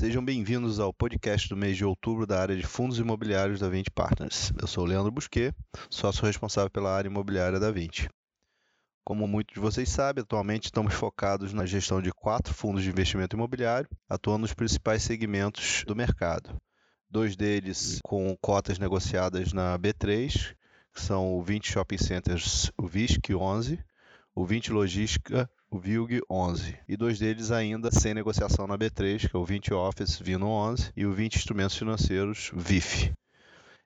Sejam bem-vindos ao podcast do mês de outubro da área de fundos imobiliários da 20 Partners. Eu sou o Leandro Busquet, sócio responsável pela área imobiliária da 20. Como muitos de vocês sabem, atualmente estamos focados na gestão de quatro fundos de investimento imobiliário, atuando nos principais segmentos do mercado. Dois deles com cotas negociadas na B3, que são o 20 Shopping Centers, o VISC 11, o 20 Logística o VILG 11, e dois deles ainda sem negociação na B3, que é o 20 Office Vino 11 e o 20 Instrumentos Financeiros VIF.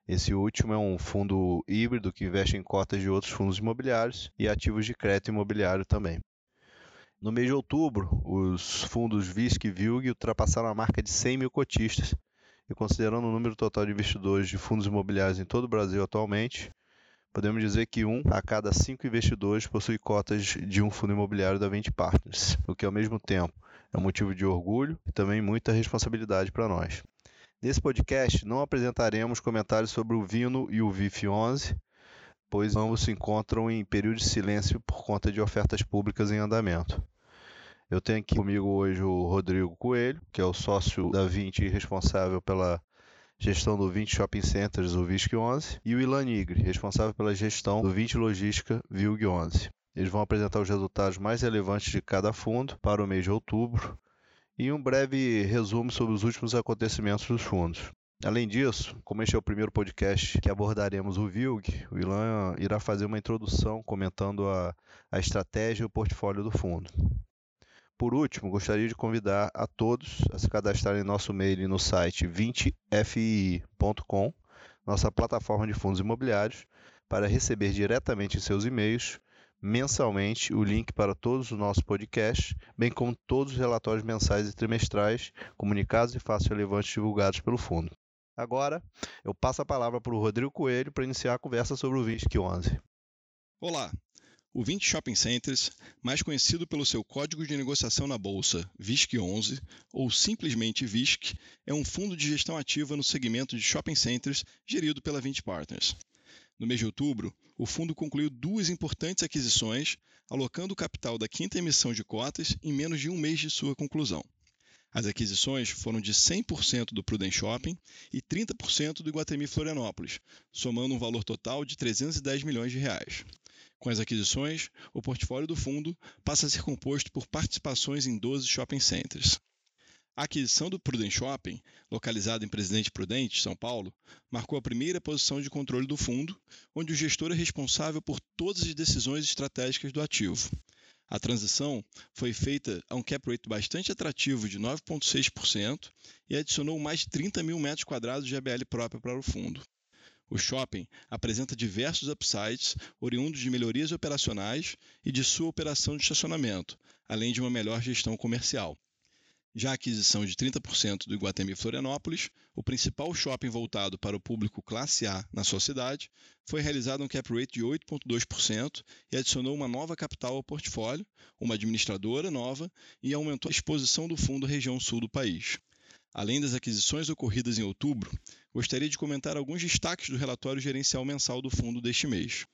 Esse último é um fundo híbrido que investe em cotas de outros fundos imobiliários e ativos de crédito imobiliário também. No mês de outubro, os fundos VISC e VILG ultrapassaram a marca de 100 mil cotistas, e considerando o número total de investidores de fundos imobiliários em todo o Brasil atualmente, podemos dizer que um a cada cinco investidores possui cotas de um fundo imobiliário da 20 Partners, o que ao mesmo tempo é um motivo de orgulho e também muita responsabilidade para nós. Nesse podcast não apresentaremos comentários sobre o Vino e o VIF 11, pois ambos se encontram em período de silêncio por conta de ofertas públicas em andamento. Eu tenho aqui comigo hoje o Rodrigo Coelho, que é o sócio da 20 e responsável pela gestão do 20 Shopping Centers, o VISC 11, e o Ilan Nigri, responsável pela gestão do 20 Logística, VILG 11. Eles vão apresentar os resultados mais relevantes de cada fundo para o mês de outubro e um breve resumo sobre os últimos acontecimentos dos fundos. Além disso, como este é o primeiro podcast que abordaremos o VILG, o Ilan irá fazer uma introdução comentando a, a estratégia e o portfólio do fundo. Por último, gostaria de convidar a todos a se cadastrarem em nosso mail no site 20fii.com, nossa plataforma de fundos imobiliários, para receber diretamente em seus e-mails mensalmente o link para todos os nossos podcasts, bem como todos os relatórios mensais e trimestrais, comunicados e fatos relevantes divulgados pelo fundo. Agora, eu passo a palavra para o Rodrigo Coelho para iniciar a conversa sobre o VISC 11. Olá, o 20 Shopping Centers, mais conhecido pelo seu código de negociação na bolsa VISC11 ou simplesmente VISC, é um fundo de gestão ativa no segmento de shopping centers gerido pela 20 Partners. No mês de outubro, o fundo concluiu duas importantes aquisições, alocando o capital da quinta emissão de cotas em menos de um mês de sua conclusão. As aquisições foram de 100% do Prudent Shopping e 30% do Iguatemi Florianópolis, somando um valor total de 310 milhões de reais. Com as aquisições, o portfólio do fundo passa a ser composto por participações em 12 shopping centers. A aquisição do Prudent Shopping, localizado em Presidente Prudente, São Paulo, marcou a primeira posição de controle do fundo, onde o gestor é responsável por todas as decisões estratégicas do ativo. A transição foi feita a um cap rate bastante atrativo de 9,6% e adicionou mais de 30 mil metros quadrados de ABL própria para o fundo. O shopping apresenta diversos upsides oriundos de melhorias operacionais e de sua operação de estacionamento, além de uma melhor gestão comercial. Já a aquisição de 30% do Iguatemi Florianópolis, o principal shopping voltado para o público classe A na sua cidade, foi realizada um cap rate de 8,2% e adicionou uma nova capital ao portfólio, uma administradora nova e aumentou a exposição do fundo região sul do país. Além das aquisições ocorridas em outubro, gostaria de comentar alguns destaques do relatório gerencial mensal do fundo deste mês.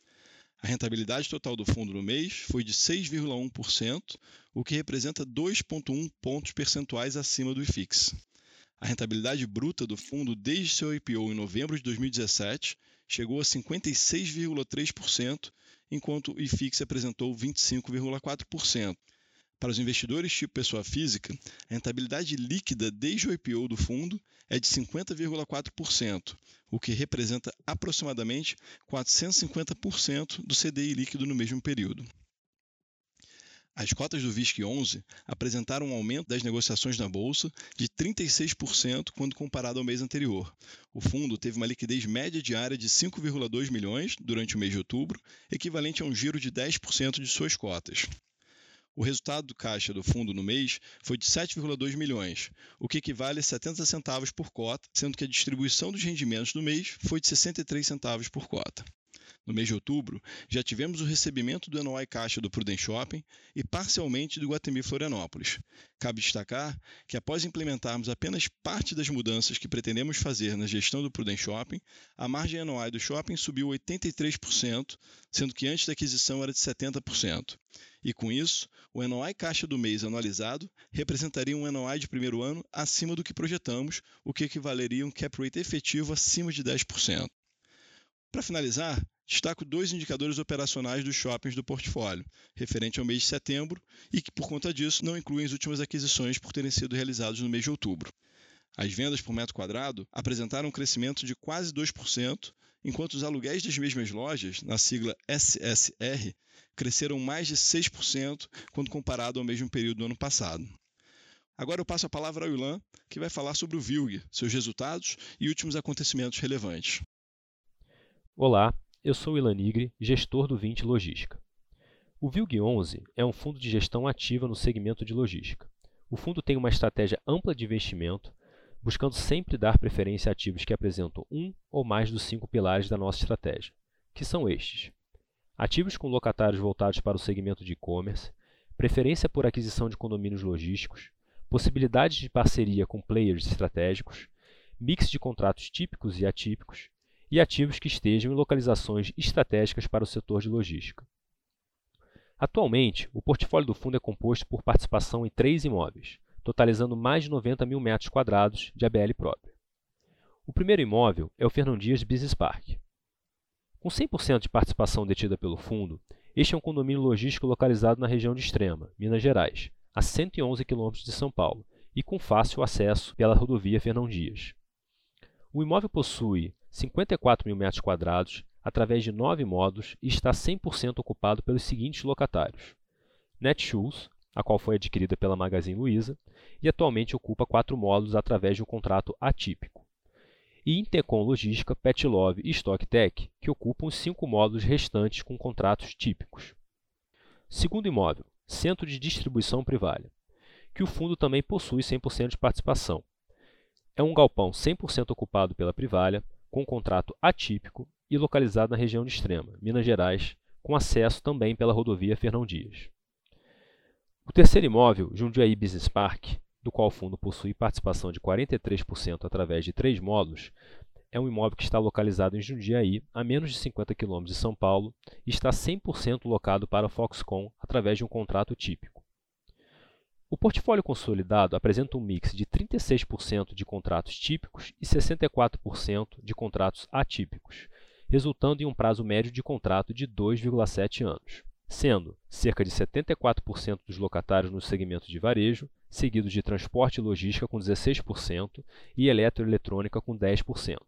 A rentabilidade total do fundo no mês foi de 6,1%, o que representa 2,1 pontos percentuais acima do IFIX. A rentabilidade bruta do fundo desde seu IPO em novembro de 2017 chegou a 56,3%, enquanto o IFIX apresentou 25,4%, para os investidores tipo pessoa física, a rentabilidade líquida desde o IPO do fundo é de 50,4%, o que representa aproximadamente 450% do CDI líquido no mesmo período. As cotas do VISC 11 apresentaram um aumento das negociações na bolsa de 36% quando comparado ao mês anterior. O fundo teve uma liquidez média diária de 5,2 milhões durante o mês de outubro, equivalente a um giro de 10% de suas cotas. O resultado do caixa do fundo no mês foi de 7,2 milhões, o que equivale a 70 centavos por cota, sendo que a distribuição dos rendimentos do mês foi de 63 centavos por cota. No mês de outubro, já tivemos o recebimento do NOI Caixa do Prudent Shopping e parcialmente do Guatemi Florianópolis. Cabe destacar que após implementarmos apenas parte das mudanças que pretendemos fazer na gestão do Prudent Shopping, a margem anual do shopping subiu 83%, sendo que antes da aquisição era de 70%. E com isso, o NOI caixa do mês anualizado representaria um NOI de primeiro ano acima do que projetamos, o que equivaleria a um cap rate efetivo acima de 10%. Para finalizar, destaco dois indicadores operacionais dos shoppings do portfólio, referente ao mês de setembro e que, por conta disso, não incluem as últimas aquisições por terem sido realizadas no mês de outubro. As vendas por metro quadrado apresentaram um crescimento de quase 2%, enquanto os aluguéis das mesmas lojas, na sigla SSR, cresceram mais de 6% quando comparado ao mesmo período do ano passado. Agora eu passo a palavra ao Ilan, que vai falar sobre o VILG, seus resultados e últimos acontecimentos relevantes. Olá, eu sou Ilan Nigri, gestor do 20 Logística. O VILG 11 é um fundo de gestão ativa no segmento de logística. O fundo tem uma estratégia ampla de investimento, buscando sempre dar preferência a ativos que apresentam um ou mais dos cinco pilares da nossa estratégia, que são estes: ativos com locatários voltados para o segmento de e-commerce, preferência por aquisição de condomínios logísticos, possibilidades de parceria com players estratégicos, mix de contratos típicos e atípicos, e ativos que estejam em localizações estratégicas para o setor de logística. Atualmente, o portfólio do fundo é composto por participação em três imóveis, totalizando mais de 90 mil metros quadrados de ABL própria. O primeiro imóvel é o Fernão Dias Business Park. Com 100% de participação detida pelo fundo, este é um condomínio logístico localizado na região de Extrema, Minas Gerais, a 111 km de São Paulo, e com fácil acesso pela rodovia Fernão Dias. O imóvel possui 54 mil metros quadrados, através de nove módulos e está 100% ocupado pelos seguintes locatários. Netshoes, a qual foi adquirida pela Magazine Luiza, e atualmente ocupa quatro módulos através de um contrato atípico. E Intecom Logística, Petlove e StockTech, que ocupam os cinco módulos restantes com contratos típicos. Segundo imóvel, Centro de Distribuição Privalha, que o fundo também possui 100% de participação. É um galpão 100% ocupado pela Privalha, com contrato atípico e localizado na região de Extrema, Minas Gerais, com acesso também pela rodovia Fernão Dias. O terceiro imóvel, Jundiaí Business Park, do qual o fundo possui participação de 43% através de três módulos, é um imóvel que está localizado em Jundiaí, a menos de 50 km de São Paulo, e está 100% locado para a Foxconn através de um contrato típico. Portfólio consolidado apresenta um mix de 36% de contratos típicos e 64% de contratos atípicos, resultando em um prazo médio de contrato de 2,7 anos, sendo cerca de 74% dos locatários no segmento de varejo, seguidos de transporte e logística com 16% e eletroeletrônica com 10%.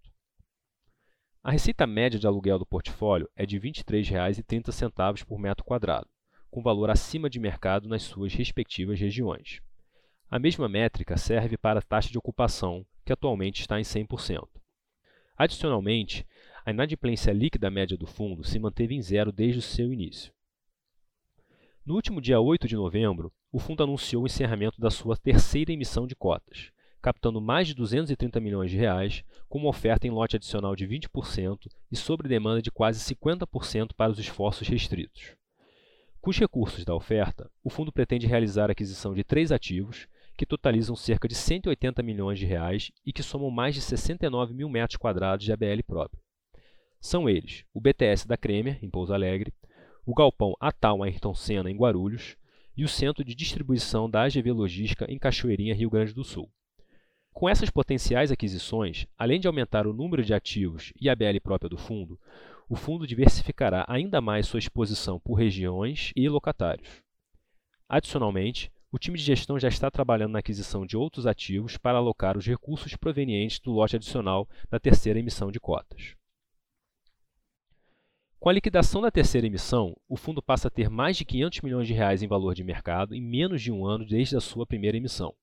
A receita média de aluguel do portfólio é de R$ 23,30 por metro quadrado, com valor acima de mercado nas suas respectivas regiões. A mesma métrica serve para a taxa de ocupação, que atualmente está em 100%. Adicionalmente, a inadimplência líquida média do fundo se manteve em zero desde o seu início. No último dia 8 de novembro, o fundo anunciou o encerramento da sua terceira emissão de cotas, captando mais de 230 milhões de reais, com uma oferta em lote adicional de 20% e sobre demanda de quase 50% para os esforços restritos. Com os recursos da oferta, o fundo pretende realizar a aquisição de três ativos, que totalizam cerca de 180 milhões de reais e que somam mais de 69 mil metros quadrados de ABL próprio. São eles o BTS da Cremer, em Pouso Alegre, o galpão Atal Ayrton Senna, em Guarulhos, e o centro de distribuição da AGV Logística, em Cachoeirinha, Rio Grande do Sul. Com essas potenciais aquisições, além de aumentar o número de ativos e a BL própria do fundo, o fundo diversificará ainda mais sua exposição por regiões e locatários. Adicionalmente, o time de gestão já está trabalhando na aquisição de outros ativos para alocar os recursos provenientes do lote adicional da terceira emissão de cotas. Com a liquidação da terceira emissão, o fundo passa a ter mais de 500 milhões de reais em valor de mercado em menos de um ano desde a sua primeira emissão.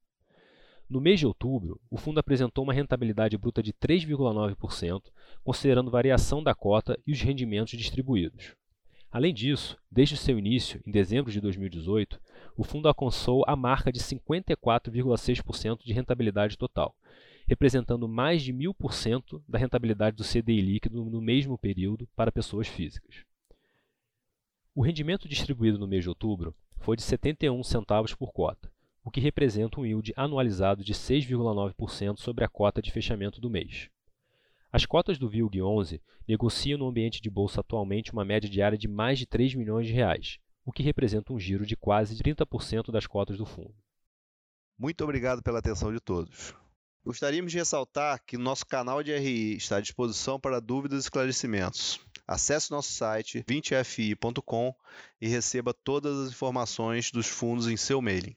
No mês de outubro, o fundo apresentou uma rentabilidade bruta de 3,9%, considerando variação da cota e os rendimentos distribuídos. Além disso, desde o seu início, em dezembro de 2018, o fundo alcançou a marca de 54,6% de rentabilidade total, representando mais de 1.000% da rentabilidade do CDI líquido no mesmo período para pessoas físicas. O rendimento distribuído no mês de outubro foi de 71 centavos por cota, o que representa um yield anualizado de 6,9% sobre a cota de fechamento do mês. As cotas do VILG 11 negociam no ambiente de bolsa atualmente uma média diária de mais de 3 milhões de reais, o que representa um giro de quase 30% das cotas do fundo. Muito obrigado pela atenção de todos. Gostaríamos de ressaltar que nosso canal de RI está à disposição para dúvidas e esclarecimentos. Acesse nosso site 20fi.com e receba todas as informações dos fundos em seu mailing.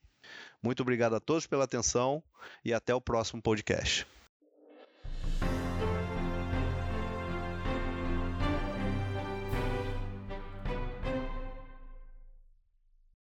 Muito obrigado a todos pela atenção e até o próximo podcast.